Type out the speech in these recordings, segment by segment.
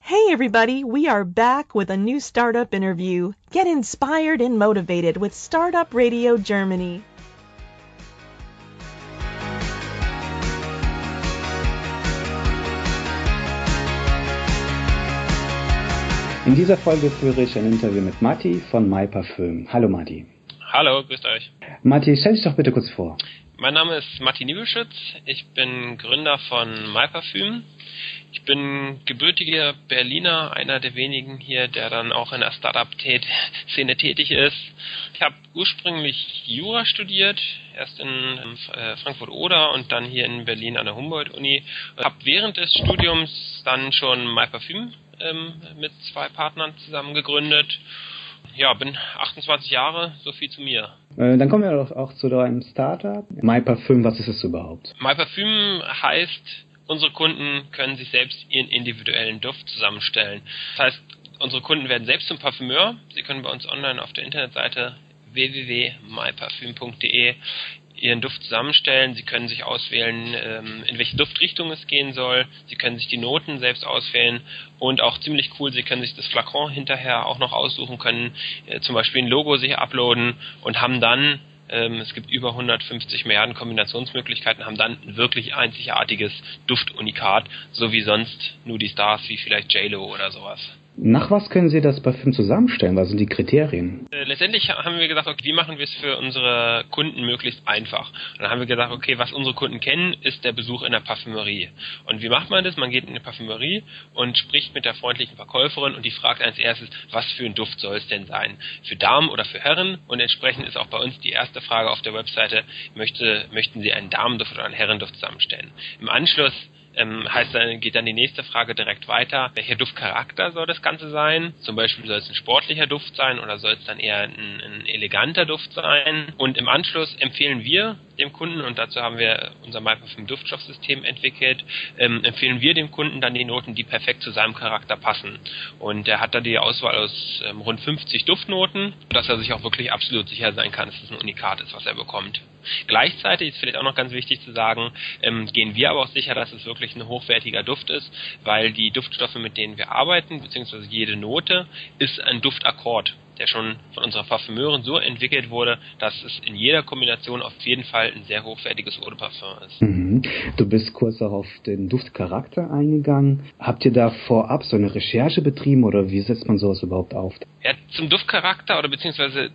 Hey everybody, we are back with a new startup interview. Get inspired and motivated with Startup Radio Germany. In dieser Folge führe ich ein Interview mit Matti von MyParfüm. Hallo Matti. Hallo, grüßt euch. Matti, stell dich doch bitte kurz vor. Mein Name ist Matti Niebelschütz. Ich bin Gründer von MyParfüm. Ich bin gebürtiger Berliner, einer der wenigen hier, der dann auch in der Startup-Szene tätig ist. Ich habe ursprünglich Jura studiert, erst in äh, Frankfurt-Oder und dann hier in Berlin an der Humboldt-Uni. Habe während des Studiums dann schon MyParfüm ähm, mit zwei Partnern zusammen gegründet. Ja, bin 28 Jahre, so viel zu mir. Äh, dann kommen wir doch auch zu deinem Startup. MyParfüm, was ist es überhaupt? MyParfüm heißt, unsere Kunden können sich selbst ihren individuellen Duft zusammenstellen. Das heißt, unsere Kunden werden selbst zum Parfümeur. Sie können bei uns online auf der Internetseite www.myparfüm.de ihren Duft zusammenstellen. Sie können sich auswählen, ähm, in welche Duftrichtung es gehen soll. Sie können sich die Noten selbst auswählen und auch ziemlich cool, Sie können sich das Flakon hinterher auch noch aussuchen, können äh, zum Beispiel ein Logo sich uploaden und haben dann ähm, es gibt über 150 Milliarden Kombinationsmöglichkeiten, haben dann ein wirklich einzigartiges Duftunikat, so wie sonst nur die Stars wie vielleicht JLo oder sowas. Nach was können Sie das Parfüm zusammenstellen? Was sind die Kriterien? Äh, letztendlich haben wir gesagt, okay, wie machen wir es für unsere Kunden möglichst einfach? Und dann haben wir gesagt, okay, was unsere Kunden kennen, ist der Besuch in der Parfümerie. Und wie macht man das? Man geht in eine Parfümerie und spricht mit der freundlichen Verkäuferin und die fragt als erstes, was für ein Duft soll es denn sein? Für Damen oder für Herren? Und entsprechend ist auch bei uns die erste Frage auf der Webseite, möchte, möchten Sie einen Damenduft oder einen Herrenduft zusammenstellen? Im Anschluss ähm, heißt dann, geht dann die nächste Frage direkt weiter. Welcher Duftcharakter soll das Ganze sein? Zum Beispiel soll es ein sportlicher Duft sein oder soll es dann eher ein, ein eleganter Duft sein? Und im Anschluss empfehlen wir dem Kunden, und dazu haben wir unser MyPerfume Duftstoffsystem entwickelt, ähm, empfehlen wir dem Kunden dann die Noten, die perfekt zu seinem Charakter passen. Und er hat da die Auswahl aus ähm, rund 50 Duftnoten, dass er sich auch wirklich absolut sicher sein kann, dass es ein Unikat ist, was er bekommt. Gleichzeitig ist vielleicht auch noch ganz wichtig zu sagen, ähm, gehen wir aber auch sicher, dass es wirklich ein hochwertiger Duft ist, weil die Duftstoffe, mit denen wir arbeiten, beziehungsweise jede Note, ist ein Duftakkord der schon von unserer Parfümeurin so entwickelt wurde, dass es in jeder Kombination auf jeden Fall ein sehr hochwertiges Eau de Parfum ist. Mhm. Du bist kurz auch auf den Duftcharakter eingegangen. Habt ihr da vorab so eine Recherche betrieben oder wie setzt man sowas überhaupt auf? Ja, zum Duftcharakter oder beziehungsweise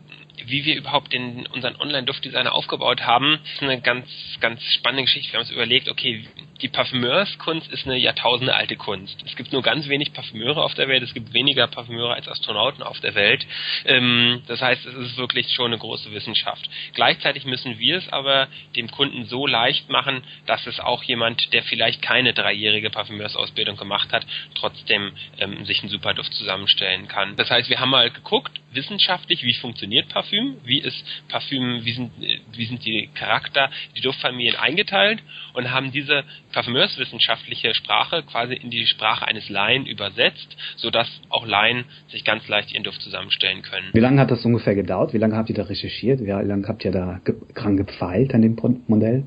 wie wir überhaupt den, unseren Online-Duftdesigner aufgebaut haben, ist eine ganz, ganz spannende Geschichte. Wir haben uns überlegt, okay, die Parfümeurskunst ist eine Jahrtausende alte Kunst. Es gibt nur ganz wenig Parfümeure auf der Welt, es gibt weniger Parfümeure als Astronauten auf der Welt. Ähm, das heißt, es ist wirklich schon eine große Wissenschaft. Gleichzeitig müssen wir es aber dem Kunden so leicht machen, dass es auch jemand, der vielleicht keine dreijährige Parfümeursausbildung gemacht hat, trotzdem ähm, sich einen super Duft zusammenstellen kann. Das heißt, wir haben mal geguckt, wissenschaftlich, wie funktioniert Parfüm, wie ist Parfüm, wie sind, wie sind die Charakter, die Duftfamilien eingeteilt und haben diese parfümeurswissenschaftliche Sprache quasi in die Sprache eines Laien übersetzt, sodass auch Laien sich ganz leicht ihren Duft zusammenstellen können. Wie lange hat das ungefähr gedauert? Wie lange habt ihr da recherchiert? Wie lange habt ihr da dran gepfeilt an dem Modell?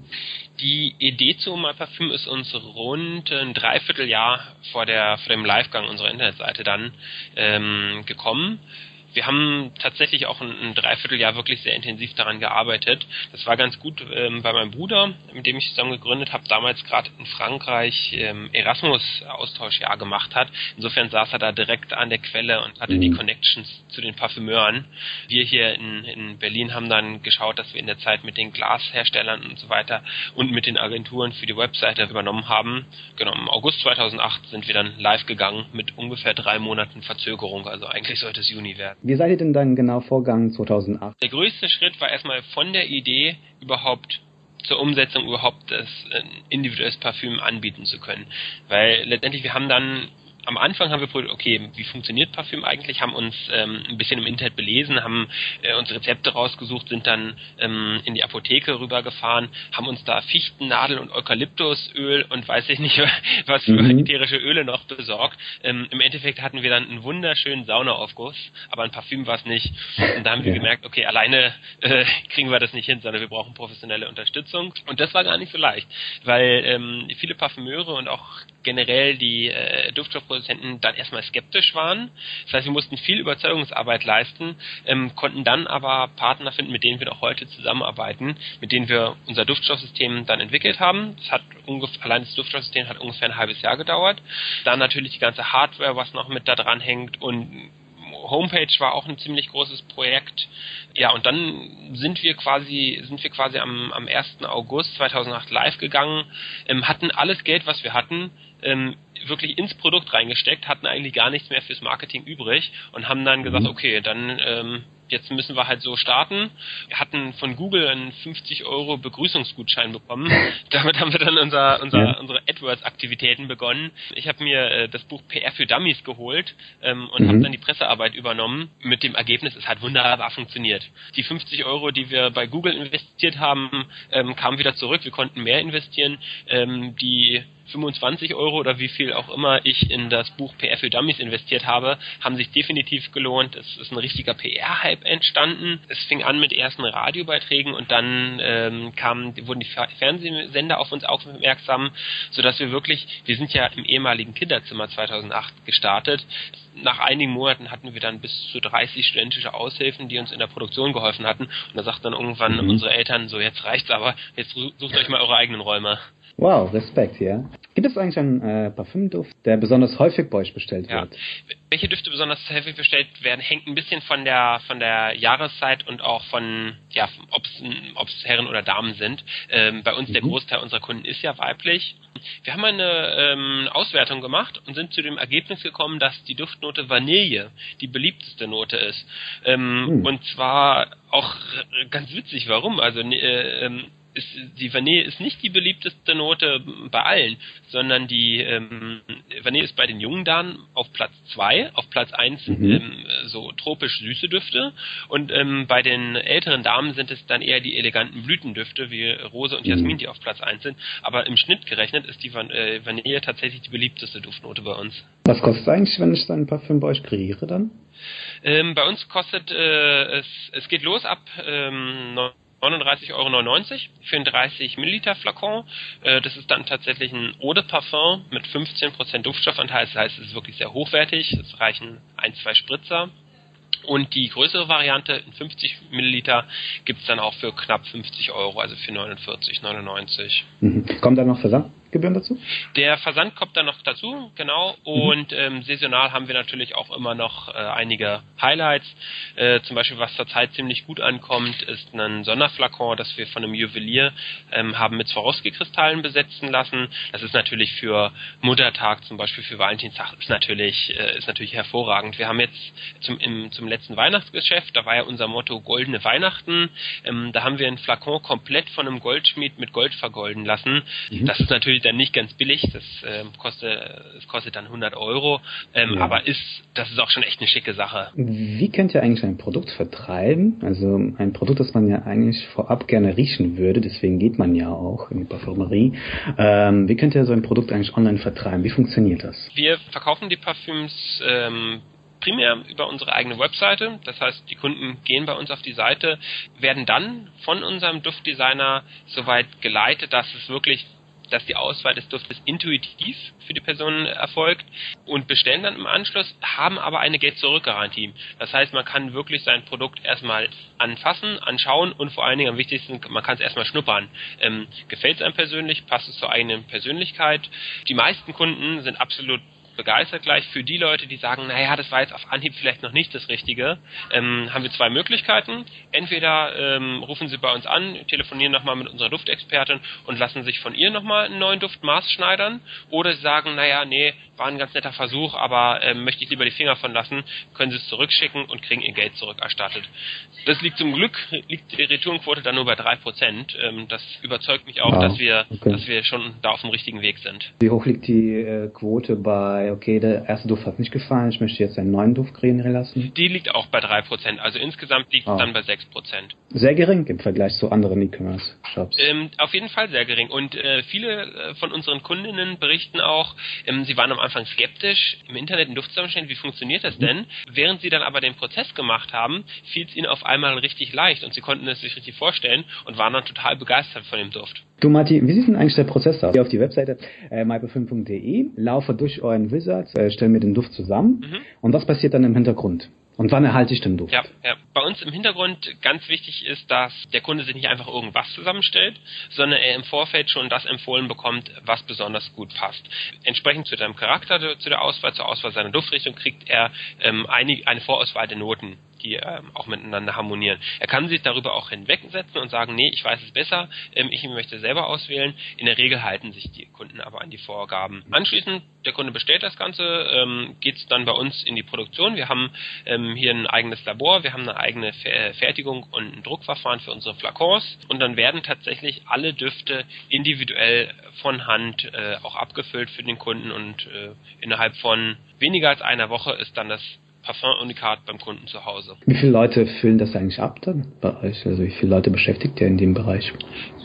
Die Idee zu My Parfüm ist uns rund ein Dreivierteljahr vor, der, vor dem Livegang unserer Internetseite dann ähm, gekommen wir haben tatsächlich auch ein, ein Dreivierteljahr wirklich sehr intensiv daran gearbeitet. Das war ganz gut ähm, bei meinem Bruder, mit dem ich zusammen gegründet habe, damals gerade in Frankreich ähm, Erasmus-Austauschjahr gemacht hat. Insofern saß er da direkt an der Quelle und hatte mhm. die Connections zu den Parfümeuren. Wir hier in, in Berlin haben dann geschaut, dass wir in der Zeit mit den Glasherstellern und so weiter und mit den Agenturen für die Webseite übernommen haben. Genau, im August 2008 sind wir dann live gegangen mit ungefähr drei Monaten Verzögerung. Also eigentlich sollte es Juni werden. Wie seid ihr denn dann genau vorgegangen 2008? Der größte Schritt war erstmal von der Idee überhaupt zur Umsetzung überhaupt das äh, individuelles Parfüm anbieten zu können. Weil letztendlich wir haben dann am Anfang haben wir probiert, okay, wie funktioniert Parfüm eigentlich, haben uns ähm, ein bisschen im Internet belesen, haben äh, uns Rezepte rausgesucht, sind dann ähm, in die Apotheke rübergefahren, haben uns da Fichtennadel und Eukalyptusöl und weiß ich nicht, was für mhm. ätherische Öle noch besorgt. Ähm, Im Endeffekt hatten wir dann einen wunderschönen Saunaaufguss, aber ein Parfüm war es nicht. Und da haben wir gemerkt, okay, alleine äh, kriegen wir das nicht hin, sondern wir brauchen professionelle Unterstützung. Und das war gar nicht so leicht, weil ähm, viele Parfümeure und auch generell die äh, Duftstoffproduzenten dann erstmal skeptisch waren. Das heißt, wir mussten viel Überzeugungsarbeit leisten, ähm, konnten dann aber Partner finden, mit denen wir auch heute zusammenarbeiten, mit denen wir unser Duftstoffsystem dann entwickelt haben. Das hat ungefähr, allein das Duftstoffsystem hat ungefähr ein halbes Jahr gedauert. Dann natürlich die ganze Hardware, was noch mit da dran hängt und Homepage war auch ein ziemlich großes Projekt. Ja, und dann sind wir quasi, sind wir quasi am, am 1. August 2008 live gegangen, ähm, hatten alles Geld, was wir hatten, ähm, wirklich ins Produkt reingesteckt, hatten eigentlich gar nichts mehr fürs Marketing übrig und haben dann gesagt, mhm. okay, dann ähm, jetzt müssen wir halt so starten. Wir hatten von Google einen 50 Euro Begrüßungsgutschein bekommen. Damit haben wir dann unser, unser, ja. unsere AdWords-Aktivitäten begonnen. Ich habe mir äh, das Buch PR für Dummies geholt ähm, und mhm. habe dann die Pressearbeit übernommen. Mit dem Ergebnis, es hat wunderbar funktioniert. Die 50 Euro, die wir bei Google investiert haben, ähm, kamen wieder zurück. Wir konnten mehr investieren. Ähm, die 25 Euro oder wie viel auch immer ich in das Buch PR für Dummies investiert habe, haben sich definitiv gelohnt. Es ist ein richtiger PR-Hype entstanden. Es fing an mit ersten Radiobeiträgen und dann ähm, kamen, wurden die Fernsehsender auf uns aufmerksam, sodass wir wirklich, wir sind ja im ehemaligen Kinderzimmer 2008 gestartet. Nach einigen Monaten hatten wir dann bis zu 30 studentische Aushilfen, die uns in der Produktion geholfen hatten. Und da sagten dann irgendwann mhm. unsere Eltern, so jetzt reicht's aber, jetzt sucht euch mal eure eigenen Räume. Wow, Respekt, ja. Gibt es eigentlich einen äh, Parfümduft, der besonders häufig bei euch bestellt ja. wird? Welche Düfte besonders häufig bestellt werden, hängt ein bisschen von der von der Jahreszeit und auch von ja, ob es Herren oder Damen sind. Ähm, bei uns mhm. der Großteil unserer Kunden ist ja weiblich. Wir haben eine ähm, Auswertung gemacht und sind zu dem Ergebnis gekommen, dass die Duftnote Vanille die beliebteste Note ist. Ähm, mhm. Und zwar auch ganz witzig, warum? Also äh, ähm, ist, die Vanille ist nicht die beliebteste Note bei allen, sondern die ähm, Vanille ist bei den jungen Damen auf Platz zwei, auf Platz eins mhm. ähm, so tropisch süße Düfte und ähm, bei den älteren Damen sind es dann eher die eleganten Blütendüfte wie Rose und Jasmin, mhm. die auf Platz eins sind. Aber im Schnitt gerechnet ist die Van äh, Vanille tatsächlich die beliebteste Duftnote bei uns. Was kostet eigentlich, wenn ich dann ein Parfüm bei euch kreiere dann? Ähm, bei uns kostet äh, es, es geht los ab ähm, 39,99 Euro für einen 30 Milliliter Flakon. Äh, das ist dann tatsächlich ein Eau de Parfum mit 15% Duftstoffanteil. Das heißt, es ist wirklich sehr hochwertig. Es reichen ein, zwei Spritzer. Und die größere Variante in 50 Milliliter gibt es dann auch für knapp 50 Euro, also für 49,99. Mhm. Kommt da noch Versand? Gebühren dazu? Der Versand kommt dann noch dazu, genau. Und mhm. ähm, saisonal haben wir natürlich auch immer noch äh, einige Highlights. Äh, zum Beispiel, was zurzeit ziemlich gut ankommt, ist ein Sonderflakon, das wir von einem Juwelier ähm, haben mit Swarovski-Kristallen besetzen lassen. Das ist natürlich für Muttertag, zum Beispiel für Valentinstag, ist natürlich, äh, ist natürlich hervorragend. Wir haben jetzt zum, im, zum letzten Weihnachtsgeschäft, da war ja unser Motto Goldene Weihnachten. Ähm, da haben wir einen Flakon komplett von einem Goldschmied mit Gold vergolden lassen. Mhm. Das ist natürlich dann nicht ganz billig, das ähm, kostet, das kostet dann 100 Euro, ähm, ja. aber ist, das ist auch schon echt eine schicke Sache. Wie könnt ihr eigentlich ein Produkt vertreiben? Also ein Produkt, das man ja eigentlich vorab gerne riechen würde, deswegen geht man ja auch in die Parfümerie. Ähm, wie könnt ihr so ein Produkt eigentlich online vertreiben? Wie funktioniert das? Wir verkaufen die Parfüms ähm, primär über unsere eigene Webseite. Das heißt, die Kunden gehen bei uns auf die Seite, werden dann von unserem Duftdesigner soweit geleitet, dass es wirklich dass die Auswahl des Duftes intuitiv für die Person erfolgt und bestellen dann im Anschluss, haben aber eine Geld-Zurück-Garantie. Das heißt, man kann wirklich sein Produkt erstmal anfassen, anschauen und vor allen Dingen am wichtigsten, man kann es erstmal schnuppern. Ähm, Gefällt es einem persönlich, passt es zur eigenen Persönlichkeit. Die meisten Kunden sind absolut begeistert gleich. Für die Leute, die sagen, naja, das war jetzt auf Anhieb vielleicht noch nicht das Richtige, ähm, haben wir zwei Möglichkeiten. Entweder ähm, rufen Sie bei uns an, telefonieren nochmal mit unserer Duftexpertin und lassen sich von ihr nochmal einen neuen Duft maßschneidern. Oder Sie sagen, naja, nee, war ein ganz netter Versuch, aber ähm, möchte ich lieber die Finger von lassen, können Sie es zurückschicken und kriegen Ihr Geld zurückerstattet. Das liegt zum Glück, liegt die Retourenquote dann nur bei drei Prozent. Ähm, das überzeugt mich auch, wow. dass wir, okay. dass wir schon da auf dem richtigen Weg sind. Wie hoch liegt die äh, Quote bei bei, okay, der erste Duft hat nicht gefallen, ich möchte jetzt einen neuen Duft kreieren lassen? Die liegt auch bei 3%, also insgesamt liegt es Ah. dann bei 6%. Sehr gering im Vergleich zu anderen E-Commerce-Shops. Ähm, auf jeden Fall sehr gering. Und äh, viele äh, von unseren Kundinnen berichten auch, ähm, sie waren am Anfang skeptisch, im Internet einen Duft zusammenstellen, wie funktioniert das denn? Während sie dann aber den Prozess gemacht haben, fiel es ihnen auf einmal richtig leicht und sie konnten es sich richtig vorstellen und waren dann total begeistert von dem Duft. Du Matti, wie sieht denn eigentlich der Prozess aus? Geh auf die Webseite äh, myperfume.de, laufe durch euren Wizard, äh, stell mir den Duft zusammen Mhm. und was passiert dann im Hintergrund? Und wann erhalte ich den Duft? Ja, ja. Bei uns im Hintergrund ganz wichtig ist, dass der Kunde sich nicht einfach irgendwas zusammenstellt, sondern er im Vorfeld schon das empfohlen bekommt, was besonders gut passt. Entsprechend zu seinem Charakter, zu der Auswahl, zur Auswahl seiner Duftrichtung kriegt er ähm, eine, eine Vorauswahl der Noten die ähm, auch miteinander harmonieren. Er kann sich darüber auch hinwegsetzen und sagen, nee, ich weiß es besser, ähm, ich möchte selber auswählen. In der Regel halten sich die Kunden aber an die Vorgaben. Anschließend, der Kunde bestellt das Ganze, ähm, geht es dann bei uns in die Produktion. Wir haben ähm, hier ein eigenes Labor, wir haben eine eigene Fer Fertigung und ein Druckverfahren für unsere Flakons und dann werden tatsächlich alle Düfte individuell von Hand äh, auch abgefüllt für den Kunden und äh, innerhalb von weniger als einer Woche ist dann das Parfum-Unikat beim Kunden zu Hause. Wie viele Leute füllen das eigentlich ab dann bei euch? Also wie viele Leute beschäftigt ihr in dem Bereich?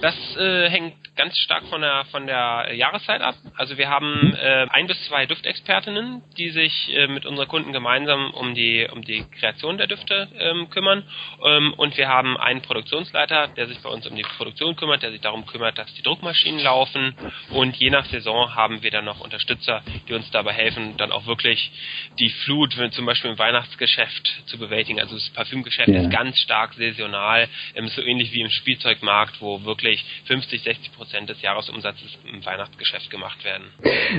Das äh, hängt ganz stark von der von der Jahreszeit ab. Also wir haben äh, ein bis zwei Duftexpertinnen, die sich äh, mit unseren Kunden gemeinsam um die um die Kreation der Düfte ähm, kümmern. Ähm, und wir haben einen Produktionsleiter, der sich bei uns um die Produktion kümmert, der sich darum kümmert, dass die Druckmaschinen laufen. Und je nach Saison haben wir dann noch Unterstützer, die uns dabei helfen, dann auch wirklich die Flut, wenn zum Beispiel im Weihnachtsgeschäft zu bewältigen. Also das Parfümgeschäft Ja. ist ganz stark saisonal, ähm, so ähnlich wie im Spielzeugmarkt, wo wirklich 50, 60 Prozent des Jahresumsatzes im Weihnachtsgeschäft gemacht werden.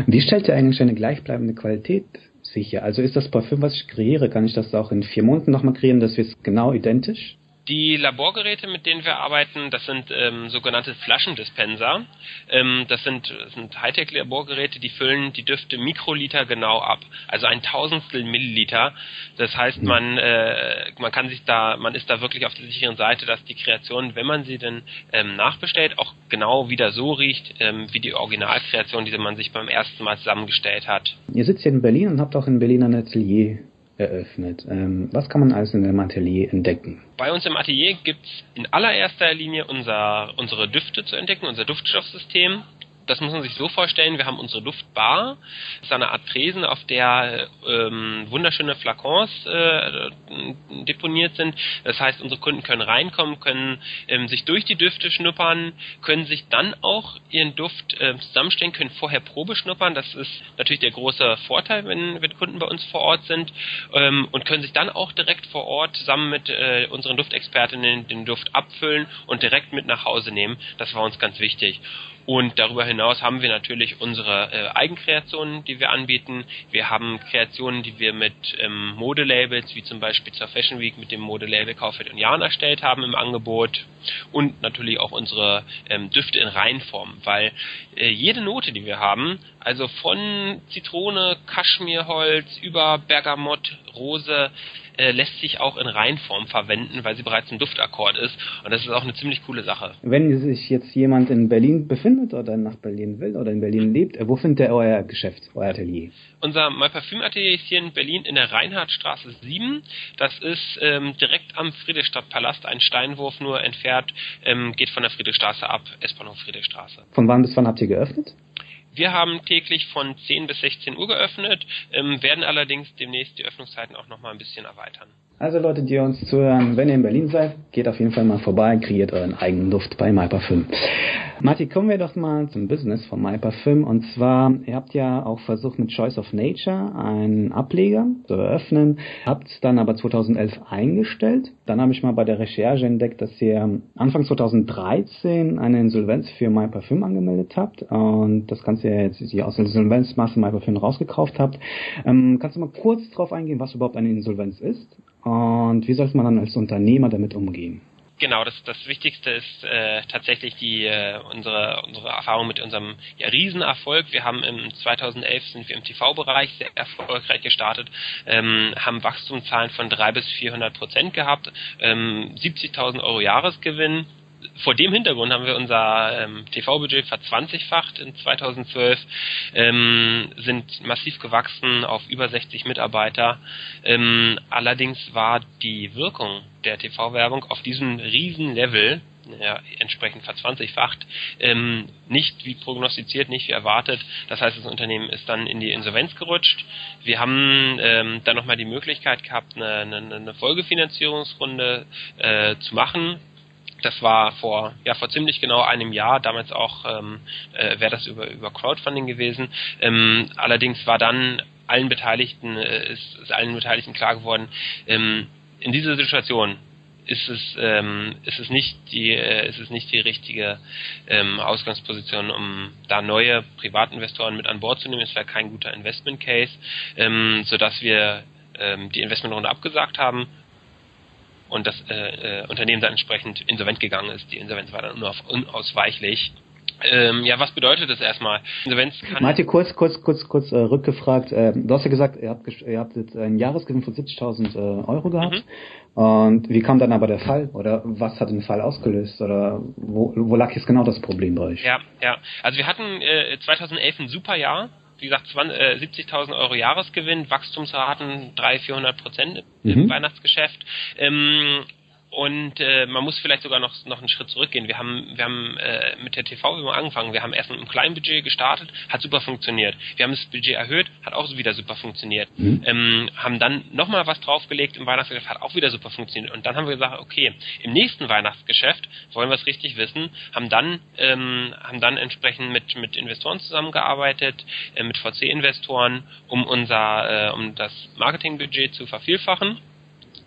Wie stellt ihr eigentlich eine gleichbleibende Qualität sicher? Also ist das Parfüm, was ich kreiere, kann ich das auch in vier Monaten nochmal kreieren, das wird genau identisch? Die Laborgeräte, mit denen wir arbeiten, das sind ähm, sogenannte Flaschendispenser. Ähm, das sind, sind Hightech-Laborgeräte, die füllen die Düfte Mikroliter genau ab. Also ein Tausendstel Milliliter. Das heißt, man, äh, man kann sich da, man ist da wirklich auf der sicheren Seite, dass die Kreation, wenn man sie denn ähm, nachbestellt, auch genau wieder so riecht, ähm, wie die Originalkreation, die man sich beim ersten Mal zusammengestellt hat. Ihr sitzt hier in Berlin und habt auch in Berlin ein Atelier eröffnet. Ähm, was kann man alles in dem Atelier entdecken? Bei uns im Atelier gibt's in allererster Linie unser, unsere Düfte zu entdecken, unser Duftstoffsystem. Das muss man sich so vorstellen, wir haben unsere Duftbar. Das ist eine Art Tresen, auf der ähm, wunderschöne Flakons äh, deponiert sind. Das heißt, unsere Kunden können reinkommen, können ähm, sich durch die Düfte schnuppern, können sich dann auch ihren Duft äh, zusammenstellen, können vorher Probe schnuppern. Das ist natürlich der große Vorteil, wenn, wenn Kunden bei uns vor Ort sind ähm, und können sich dann auch direkt vor Ort zusammen mit äh, unseren Duftexpertinnen den Duft abfüllen und direkt mit nach Hause nehmen. Das war uns ganz wichtig. Und darüber hinaus haben wir natürlich unsere äh, Eigenkreationen, die wir anbieten. Wir haben Kreationen, die wir mit ähm, Modelabels, wie zum Beispiel zur Fashion Week mit dem Modelabel Kaufeld und Jahn erstellt haben im Angebot. Und natürlich auch unsere ähm, Düfte in Reinform, weil äh, jede Note, die wir haben, also von Zitrone, Kaschmirholz über Bergamott, Rose, äh, lässt sich auch in Reinform verwenden, weil sie bereits ein Duftakkord ist. Und das ist auch eine ziemlich coole Sache. Wenn sich jetzt jemand in Berlin befindet oder nach Berlin will oder in Berlin lebt, wo findet er euer Geschäft, euer Atelier? Unser My Parfüm Atelier ist hier in Berlin in der Reinhardtstraße 7. Das ist ähm, direkt am Friedrichstadtpalast, ein Steinwurf nur entfernt, ähm, geht von der Friedrichstraße ab, S-Bahnhof Friedrichstraße. Von wann bis wann habt ihr geöffnet? Wir haben täglich von 10 bis 16 Uhr geöffnet, ähm, werden allerdings demnächst die Öffnungszeiten auch nochmal ein bisschen erweitern. Also Leute, die uns zuhören, wenn ihr in Berlin seid, geht auf jeden Fall mal vorbei, kreiert euren eigenen Duft bei MyParfüm. Matti, kommen wir doch mal zum Business von MyParfüm. Und zwar, ihr habt ja auch versucht mit Choice of Nature einen Ableger zu eröffnen, habt es dann aber 2011 eingestellt. Dann habe ich mal bei der Recherche entdeckt, dass ihr Anfang 2013 eine Insolvenz für MyParfüm angemeldet habt und das Ganze jetzt die aus der Insolvenzmasse MyParfüm rausgekauft habt. Ähm, kannst du mal kurz drauf eingehen, was überhaupt eine Insolvenz ist? Und wie sollte man dann als Unternehmer damit umgehen? Genau, das, das Wichtigste ist äh, tatsächlich die äh, unsere unsere Erfahrung mit unserem ja, Riesenerfolg. Wir haben im 2011 sind wir im TV-Bereich sehr erfolgreich gestartet, ähm, haben Wachstumszahlen von drei bis 400 Prozent gehabt, ähm, 70.000 Euro Jahresgewinn vor dem Hintergrund haben wir unser ähm, TV-Budget verzwanzigfacht in 2012, ähm, sind massiv gewachsen auf über 60 Mitarbeiter. Ähm, allerdings war die Wirkung der TV-Werbung auf diesem riesen Level ja, entsprechend verzwanzigfacht, ähm, nicht wie prognostiziert, nicht wie erwartet. Das heißt, das Unternehmen ist dann in die Insolvenz gerutscht. Wir haben ähm, dann nochmal die Möglichkeit gehabt, eine, eine, eine Folgefinanzierungsrunde äh, zu machen das war vor ja vor ziemlich genau einem Jahr. Damals auch ähm, äh, wäre das über über Crowdfunding gewesen. Ähm, allerdings war dann allen Beteiligten äh, ist, ist allen Beteiligten klar geworden. Ähm, in dieser Situation ist es ähm, ist es nicht die äh, ist es nicht die richtige ähm, Ausgangsposition, um da neue Privatinvestoren mit an Bord zu nehmen. Es wäre kein guter Investment Case, ähm, so dass wir ähm, die Investmentrunde abgesagt haben und das äh, äh, Unternehmen dann entsprechend insolvent gegangen ist. Die Insolvenz war dann unausweichlich. Ähm, ja, was bedeutet das erstmal? Insolvenz kann Martin, kurz, kurz, kurz, kurz äh, rückgefragt. Äh, du hast ja gesagt, ihr habt, ihr habt jetzt einen Jahresgewinn von 70.000 äh, Euro gehabt. Mhm. Und wie kam dann aber der Fall? Oder was hat den Fall ausgelöst? Oder wo, wo lag jetzt genau das Problem bei euch? Ja, ja. Also wir hatten äh, 2011 ein super Jahr wie gesagt, 70.000 äh, Euro Jahresgewinn, Wachstumsraten 300, 400 Prozent im mhm. Weihnachtsgeschäft. Ähm, und äh, man muss vielleicht sogar noch noch einen Schritt zurückgehen. Wir haben wir haben äh, mit der TV-Werbung angefangen. Wir haben erst mit einem kleinen Budget gestartet, hat super funktioniert. Wir haben das Budget erhöht, hat auch wieder super funktioniert. Mhm. Ähm, haben dann nochmal was draufgelegt im Weihnachtsgeschäft, hat auch wieder super funktioniert. Und dann haben wir gesagt, okay, im nächsten Weihnachtsgeschäft wollen wir es richtig wissen. Haben dann ähm, haben dann entsprechend mit mit Investoren zusammengearbeitet, äh, mit VC-Investoren, um unser äh, um das Marketingbudget zu vervielfachen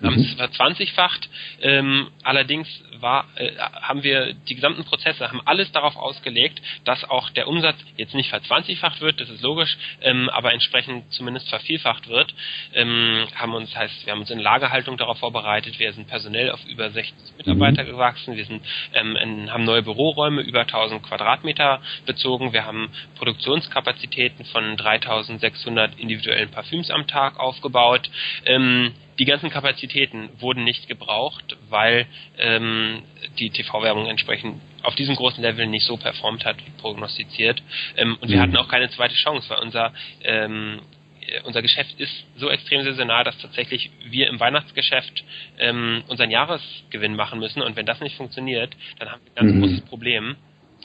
haben es verzwanzigfacht. Ähm, allerdings war, äh, haben wir die gesamten Prozesse, haben alles darauf ausgelegt, dass auch der Umsatz jetzt nicht verzwanzigfacht wird, das ist logisch, ähm, aber entsprechend zumindest vervielfacht wird. Ähm, haben uns, heißt, wir haben uns in Lagerhaltung darauf vorbereitet, wir sind personell auf über 60 Mitarbeiter mhm. gewachsen, wir sind, ähm, in, haben neue Büroräume über 1000 Quadratmeter bezogen, wir haben Produktionskapazitäten von 3600 individuellen Parfüms am Tag aufgebaut. Ähm, die ganzen Kapazitäten wurden nicht gebraucht, weil ähm, die TV-Werbung entsprechend auf diesem großen Level nicht so performt hat wie prognostiziert. Ähm, und wir mhm. hatten auch keine zweite Chance, weil unser ähm, unser Geschäft ist so extrem saisonal, dass tatsächlich wir im Weihnachtsgeschäft ähm, unseren Jahresgewinn machen müssen. Und wenn das nicht funktioniert, dann haben wir ein ganz mhm. großes Problem.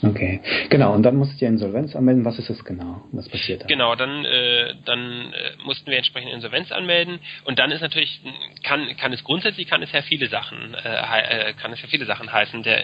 Okay, genau. Und dann musstet ihr Insolvenz anmelden. Was ist das genau? Was passiert da? Genau, dann, äh, dann äh, mussten wir entsprechend Insolvenz anmelden. Und dann ist natürlich, kann, kann es grundsätzlich, kann es ja viele Sachen, äh, äh kann es ja viele Sachen heißen. Der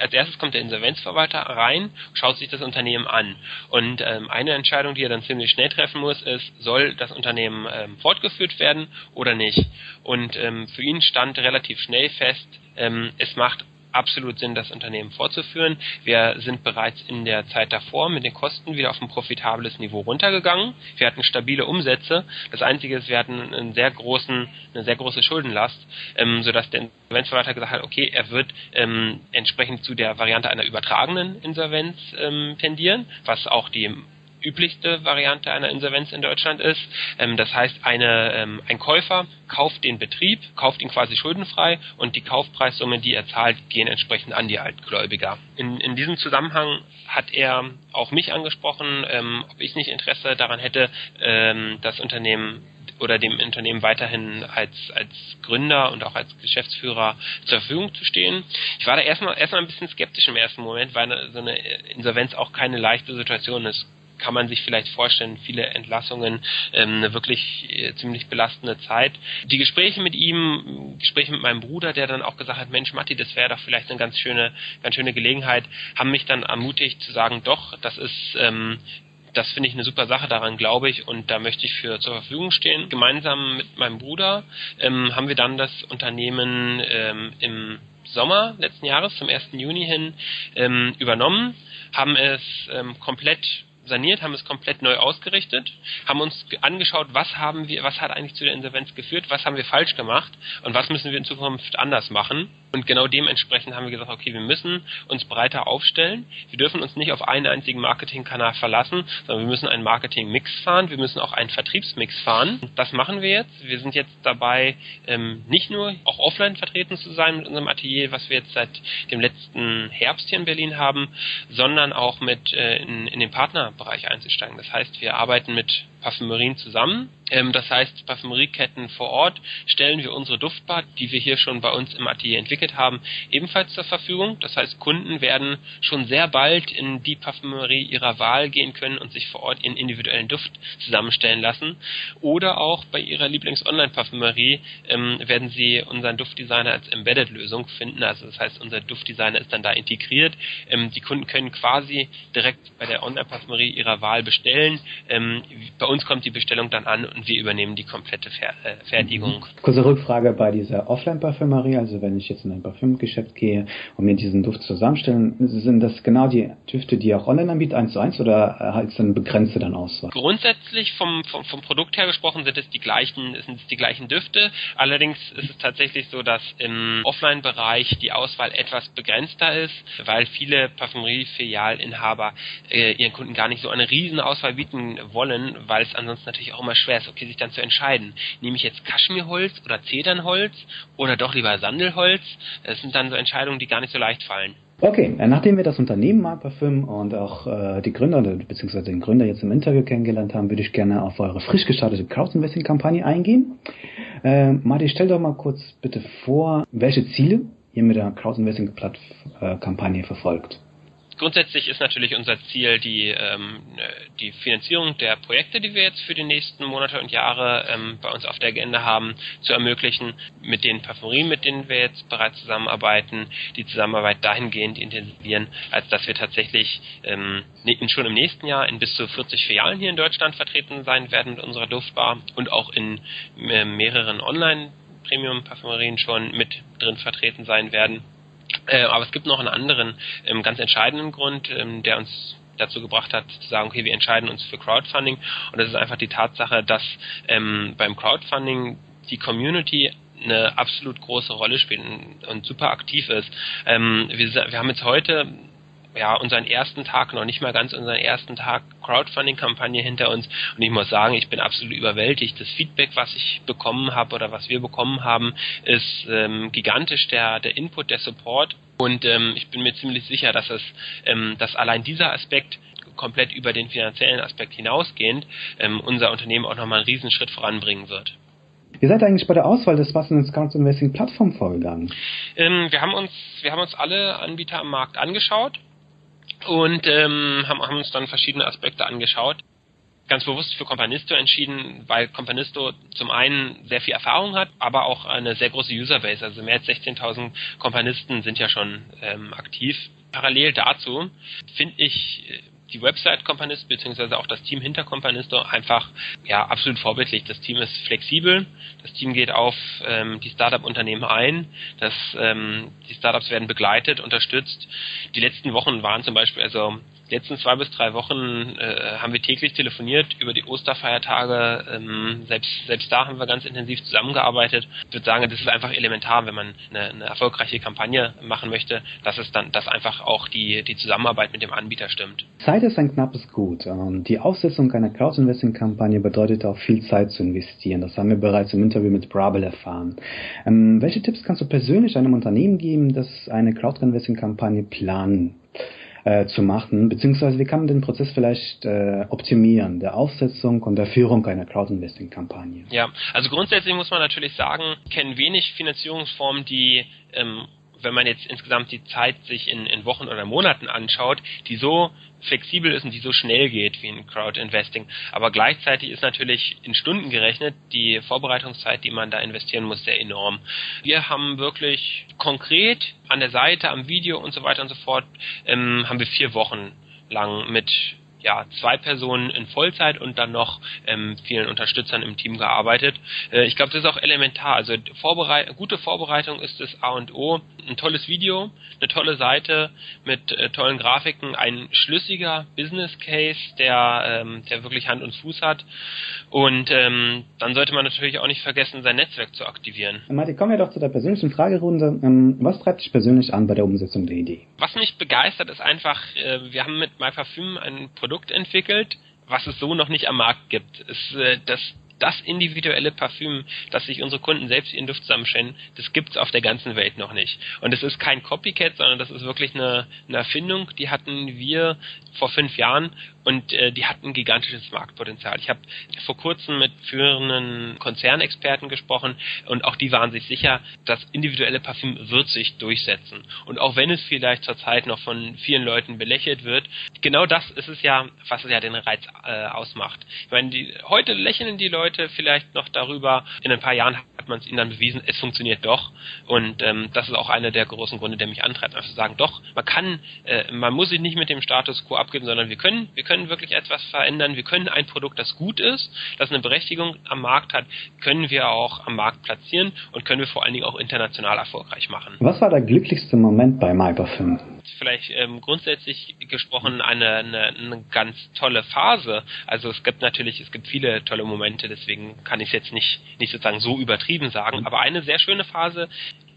als erstes kommt der Insolvenzverwalter rein, schaut sich das Unternehmen an. Und ähm, eine Entscheidung, die er dann ziemlich schnell treffen muss, ist, soll das Unternehmen ähm, fortgeführt werden oder nicht? Und ähm, für ihn stand relativ schnell fest, ähm, es macht absolut Sinn, das Unternehmen fortzuführen. Wir sind bereits in der Zeit davor mit den Kosten wieder auf ein profitables Niveau runtergegangen. Wir hatten stabile Umsätze. Das Einzige ist, wir hatten einen sehr großen, eine sehr große Schuldenlast, ähm, sodass der Insolvenzverwalter gesagt hat, okay, er wird ähm, entsprechend zu der Variante einer übertragenen Insolvenz ähm, tendieren, was auch die üblichste Variante einer Insolvenz in Deutschland ist. Ähm, das heißt, eine, ähm, ein Käufer kauft den Betrieb, kauft ihn quasi schuldenfrei und die Kaufpreissumme, die er zahlt, gehen entsprechend an die Altgläubiger. In, in diesem Zusammenhang hat er auch mich angesprochen, ähm, ob ich nicht Interesse daran hätte, ähm, das Unternehmen oder dem Unternehmen weiterhin als, als Gründer und auch als Geschäftsführer zur Verfügung zu stehen. Ich war da erstmal erstmal ein bisschen skeptisch im ersten Moment, weil so eine Insolvenz auch keine leichte Situation ist kann man sich vielleicht vorstellen, viele Entlassungen, ähm, eine wirklich äh, ziemlich belastende Zeit. Die Gespräche mit ihm, Gespräche mit meinem Bruder, der dann auch gesagt hat, Mensch, Matti, das wäre doch vielleicht eine ganz schöne, ganz schöne Gelegenheit, haben mich dann ermutigt zu sagen, doch, das ist ähm, das finde ich eine super Sache, daran glaube ich und da möchte ich für zur Verfügung stehen. Gemeinsam mit meinem Bruder ähm, haben wir dann das Unternehmen ähm, im Sommer letzten Jahres, zum 1. Juni hin, ähm, übernommen, haben es ähm, komplett saniert, haben es komplett neu ausgerichtet, haben uns angeschaut, was haben wir, was hat eigentlich zu der Insolvenz geführt, was haben wir falsch gemacht und was müssen wir in Zukunft anders machen. Und genau dementsprechend haben wir gesagt, okay, wir müssen uns breiter aufstellen. Wir dürfen uns nicht auf einen einzigen Marketingkanal verlassen, sondern wir müssen einen Marketing-Mix fahren. Wir müssen auch einen Vertriebsmix fahren. Das machen wir jetzt. Wir sind jetzt dabei, ähm, nicht nur auch offline vertreten zu sein mit unserem Atelier, was wir jetzt seit dem letzten Herbst hier in Berlin haben, sondern auch mit äh, in, in den Partnerbereich einzusteigen. Das heißt, wir arbeiten mit Parfümerien zusammen. Ähm, das heißt, Parfümerieketten vor Ort stellen wir unsere Duftbad, die wir hier schon bei uns im Atelier entwickelt haben, ebenfalls zur Verfügung. Das heißt, Kunden werden schon sehr bald in die Parfümerie ihrer Wahl gehen können und sich vor Ort ihren individuellen Duft zusammenstellen lassen. Oder auch bei ihrer Lieblings-Online-Parfümerie ähm, werden sie unseren Duftdesigner als Embedded-Lösung finden. Also das heißt, unser Duftdesigner ist dann da integriert. Ähm, die Kunden können quasi direkt bei der Online-Parfümerie ihrer Wahl bestellen. Ähm, bei uns kommt die Bestellung dann an und wir übernehmen die komplette Fer äh, Fertigung. Mhm. Kurze Rückfrage bei dieser Offline-Parfümerie, also wenn ich jetzt in ein Parfümgeschäft gehe und mir diesen Duft zusammenstellen, sind das genau die Düfte, die auch online anbietet, eins zu eins oder halt es dann begrenzte dann Auswahl? Grundsätzlich vom, vom, vom Produkt her gesprochen sind es die gleichen, sind es die gleichen Düfte. Allerdings ist es tatsächlich so, dass im Offline-Bereich die Auswahl etwas begrenzter ist, weil viele Parfümerie-Filialinhaber äh, ihren Kunden gar nicht so eine riesen Auswahl bieten wollen, weil es ansonsten natürlich auch immer schwer ist, okay, sich dann zu entscheiden. Nehme ich jetzt Kaschmirholz oder Zedernholz oder doch lieber Sandelholz? Das sind dann so Entscheidungen, die gar nicht so leicht fallen. Okay, äh, nachdem wir das Unternehmen Mark Parfüm und auch äh, die Gründer bzw. den Gründer jetzt im Interview kennengelernt haben, würde ich gerne auf eure frisch gestartete Crowdinvesting-Kampagne eingehen. Äh, Martin, stell doch mal kurz bitte vor, welche Ziele ihr mit der Crowdinvesting-Kampagne verfolgt. Grundsätzlich ist natürlich unser Ziel die, ähm, die Finanzierung der Projekte, die wir jetzt für die nächsten Monate und Jahre ähm, bei uns auf der Agenda haben, zu ermöglichen, mit den Parfümerien, mit denen wir jetzt bereits zusammenarbeiten, die Zusammenarbeit dahingehend intensivieren, als dass wir tatsächlich ähm, schon im nächsten Jahr in bis zu 40 Filialen hier in Deutschland vertreten sein werden mit unserer Duftbar und auch in äh, mehreren Online- Premium-Parfümerien schon mit drin vertreten sein werden äh, aber es gibt noch einen anderen ähm, ganz entscheidenden Grund, ähm, der uns dazu gebracht hat, zu sagen, okay, wir entscheiden uns für Crowdfunding. Und das ist einfach die Tatsache, dass ähm, beim Crowdfunding die Community eine absolut große Rolle spielt und, super aktiv ist. Ähm, wir, wir haben jetzt heute ja, unseren ersten Tag, noch nicht mal ganz unseren ersten Tag Crowdfunding-Kampagne hinter uns. Und ich muss sagen, ich bin absolut überwältigt. Das Feedback, was ich bekommen habe oder was wir bekommen haben, ist ähm, gigantisch. Der, der Input, der Support. Und ähm, ich bin mir ziemlich sicher, dass es, ähm, dass allein dieser Aspekt komplett über den finanziellen Aspekt hinausgehend ähm, unser Unternehmen auch nochmal einen Riesenschritt voranbringen wird. Ihr seid eigentlich bei der Auswahl des passenden Scouts Investing Plattform vorgegangen? Ähm, wir haben uns, wir haben uns alle Anbieter am Markt angeschaut und ähm, haben, haben uns dann verschiedene Aspekte angeschaut. Ganz bewusst für Companisto entschieden, weil Companisto zum einen sehr viel Erfahrung hat, aber auch eine sehr große Userbase. Also mehr als 16.000 Kompanisten sind ja schon ähm, aktiv. Parallel dazu finde ich die Website Companisto beziehungsweise auch das Team hinter Companisto einfach ja absolut vorbildlich. Das Team ist flexibel, das Team geht auf ähm, die Startup-Unternehmen ein, das, ähm, die Startups werden begleitet, unterstützt. Die letzten Wochen waren zum Beispiel also letzten zwei bis drei Wochen äh, haben wir täglich telefoniert über die Osterfeiertage. Ähm, selbst, selbst da haben wir ganz intensiv zusammengearbeitet. Ich würde sagen, das ist einfach elementar, wenn man eine, eine erfolgreiche Kampagne machen möchte, dass es dann, dass einfach auch die, die Zusammenarbeit mit dem Anbieter stimmt. Zeit ist ein knappes Gut. Die Aufsetzung einer Crowd-Investing-Kampagne bedeutet auch viel Zeit zu investieren. Das haben wir bereits im Interview mit Brabel erfahren. Ähm, welche Tipps kannst du persönlich einem Unternehmen geben, das eine Crowd-Investing-Kampagne planen äh, zu machen, beziehungsweise wie kann man den Prozess vielleicht äh, optimieren, der Aufsetzung und der Führung einer Crowdinvesting-Kampagne? Ja, also grundsätzlich muss man natürlich sagen, kennen wenig Finanzierungsformen, die ähm, wenn man jetzt insgesamt die Zeit sich in, in Wochen oder Monaten anschaut, die so flexibel ist und die so schnell geht wie ein Crowd Investing. Aber gleichzeitig ist natürlich in Stunden gerechnet die Vorbereitungszeit, die man da investieren muss, sehr enorm. Wir haben wirklich konkret an der Seite, am Video und so weiter und so fort, ähm, haben wir vier Wochen lang mit ja, zwei Personen in Vollzeit und dann noch ähm, vielen Unterstützern im Team gearbeitet. Äh, ich glaube, das ist auch elementar. Also Vorbereit gute Vorbereitung ist das A und O. ein tolles Video, eine tolle Seite mit äh, tollen Grafiken, ein schlüssiger Business Case, der, ähm, der wirklich Hand und Fuß hat. Und ähm, dann sollte man natürlich auch nicht vergessen, sein Netzwerk zu aktivieren. Martin, kommen wir doch zu der persönlichen Fragerunde. Ähm, was treibt dich persönlich an bei der Umsetzung der Idee? Was mich begeistert, ist einfach, äh, wir haben mit MyParfüm ein Produkt entwickelt, was es so noch nicht am Markt gibt. Es, äh, das das individuelle Parfüm, das sich unsere Kunden selbst ihren Duft zusammenstellen, das gibt's auf der ganzen Welt noch nicht. Und es ist kein Copycat, sondern das ist wirklich eine, eine Erfindung, die hatten wir vor fünf Jahren und äh, die hatten gigantisches Marktpotenzial. Ich habe vor kurzem mit führenden Konzernexperten gesprochen und auch die waren sich sicher, das individuelle Parfüm wird sich durchsetzen. Und auch wenn es vielleicht zurzeit noch von vielen Leuten belächelt wird, genau das ist es ja, was es ja den Reiz äh, ausmacht. Ich meine, die, heute lächeln die Leute vielleicht noch darüber, in ein paar Jahren hat man es ihnen dann bewiesen, es funktioniert doch. Und ähm, das ist auch einer der großen Gründe, der mich antreibt, einfach zu sagen, doch, man kann, äh, man muss sich nicht mit dem Status quo abgeben, sondern wir können, wir können wirklich etwas verändern. Wir können ein Produkt, das gut ist, das eine Berechtigung am Markt hat, können wir auch am Markt platzieren und können wir vor allen Dingen auch international erfolgreich machen. Was war der glücklichste Moment bei MyParfüm? Vielleicht ähm, grundsätzlich gesprochen eine, eine, eine ganz tolle Phase. Also es gibt natürlich, es gibt viele tolle Momente, deswegen kann ich es jetzt nicht, nicht sozusagen so übertrieben sagen, aber eine sehr schöne Phase,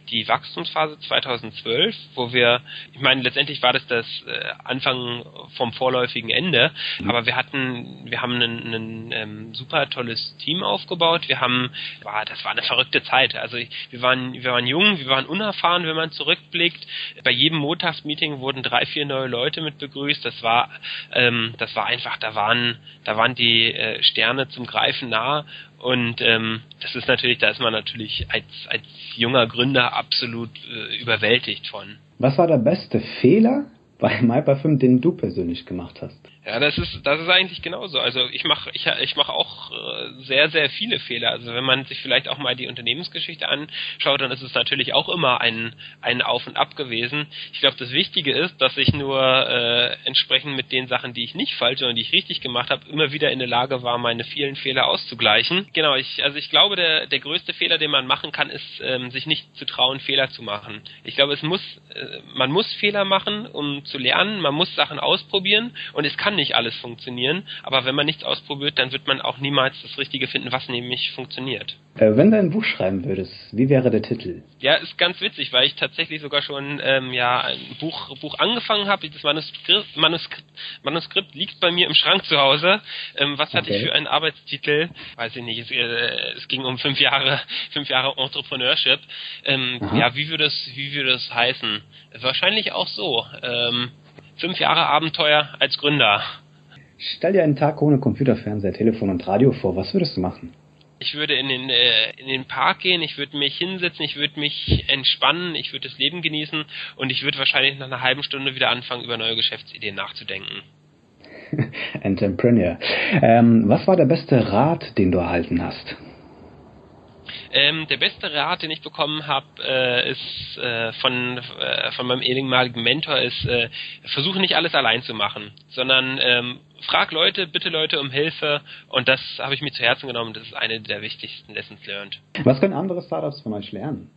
die Wachstumsphase 2012, wo wir, ich meine, letztendlich war das das äh, Anfang vom vorläufigen Ende, aber wir hatten, wir haben ein, ein ähm, super tolles Team aufgebaut. Wir haben, war, das war eine verrückte Zeit. Also wir waren, wir waren jung, wir waren unerfahren, wenn man zurückblickt. Bei jedem Montagsmeeting wurden drei, vier neue Leute mit begrüßt. Das war, ähm, das war einfach, da waren, da waren die äh, Sterne zum Greifen nah und ähm, das ist natürlich, da ist man natürlich als, als junger Gründer absolut äh, überwältigt von. Was war der beste Fehler bei MyParfüm, den du persönlich gemacht hast? Ja, das ist das ist eigentlich genauso. Also ich mache ich, ich mache auch äh, sehr sehr viele Fehler. Also wenn man sich vielleicht auch mal die Unternehmensgeschichte anschaut, dann ist es natürlich auch immer ein ein Auf und Ab gewesen. Ich glaube, das Wichtige ist, dass ich nur äh, entsprechend mit den Sachen, die ich nicht falsch und die ich richtig gemacht habe, immer wieder in der Lage war, meine vielen Fehler auszugleichen. Genau, ich also ich glaube, der der größte Fehler, den man machen kann, ist ähm, sich nicht zu trauen, Fehler zu machen. Ich glaube, es muss äh, man muss Fehler machen, um zu lernen. Man muss Sachen ausprobieren und es kann kann nicht alles funktionieren, aber wenn man nichts ausprobiert, dann wird man auch niemals das Richtige finden, was nämlich funktioniert. Äh, wenn du ein Buch schreiben würdest, wie wäre der Titel? Ja, ist ganz witzig, weil ich tatsächlich sogar schon ähm, ja ein Buch, Buch angefangen habe. Das Manuskript, Manuskript, Manuskript liegt bei mir im Schrank zu Hause. Ähm, was hatte okay. ich für einen Arbeitstitel? Weiß ich nicht. Es, äh, es ging um fünf Jahre, fünf Jahre Entrepreneurship. Ähm, ja, wie würde es, wie würde es heißen? Wahrscheinlich auch so. Ähm, fünf Jahre Abenteuer als Gründer. Stell dir einen Tag ohne Computer, Fernseher, Telefon und Radio vor. Was würdest du machen? Ich würde in den, äh, in den Park gehen, ich würde mich hinsetzen, ich würde mich entspannen, ich würde das Leben genießen und ich würde wahrscheinlich nach einer halben Stunde wieder anfangen, über neue Geschäftsideen nachzudenken. Entrepreneur. Ähm, was war der beste Rat, den du erhalten hast? Ähm, der beste Rat, den ich bekommen habe, äh, ist äh, von, äh, von meinem ehemaligen Mentor, ist, äh, versuche nicht alles allein zu machen, sondern ähm, frag Leute, bitte Leute um Hilfe und das habe ich mir zu Herzen genommen. Das ist eine der wichtigsten Lessons learned. Was können andere Startups von euch lernen?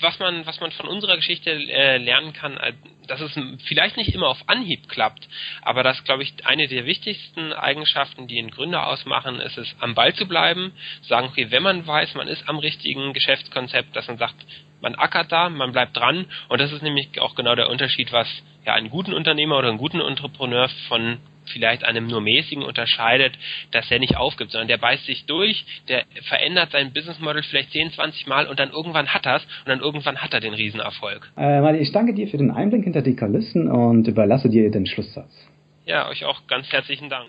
Was man, was man von unserer Geschichte äh, lernen kann, dass es vielleicht nicht immer auf Anhieb klappt, aber das, glaube ich, eine der wichtigsten Eigenschaften, die einen Gründer ausmachen, ist es, am Ball zu bleiben, sagen, okay, wenn man weiß, man ist am richtigen Geschäftskonzept, dass man sagt, man ackert da, man bleibt dran. Und das ist nämlich auch genau der Unterschied, was ja einen guten Unternehmer oder einen guten Entrepreneur von vielleicht einem nur mäßigen unterscheidet, dass er nicht aufgibt, sondern der beißt sich durch, der verändert sein Businessmodel vielleicht 10, 20 Mal und dann irgendwann hat er es und dann irgendwann hat er den Riesenerfolg. Äh, Mali, ich danke dir für den Einblick hinter die Kulissen und überlasse dir den Schlusssatz. Ja, euch auch ganz herzlichen Dank.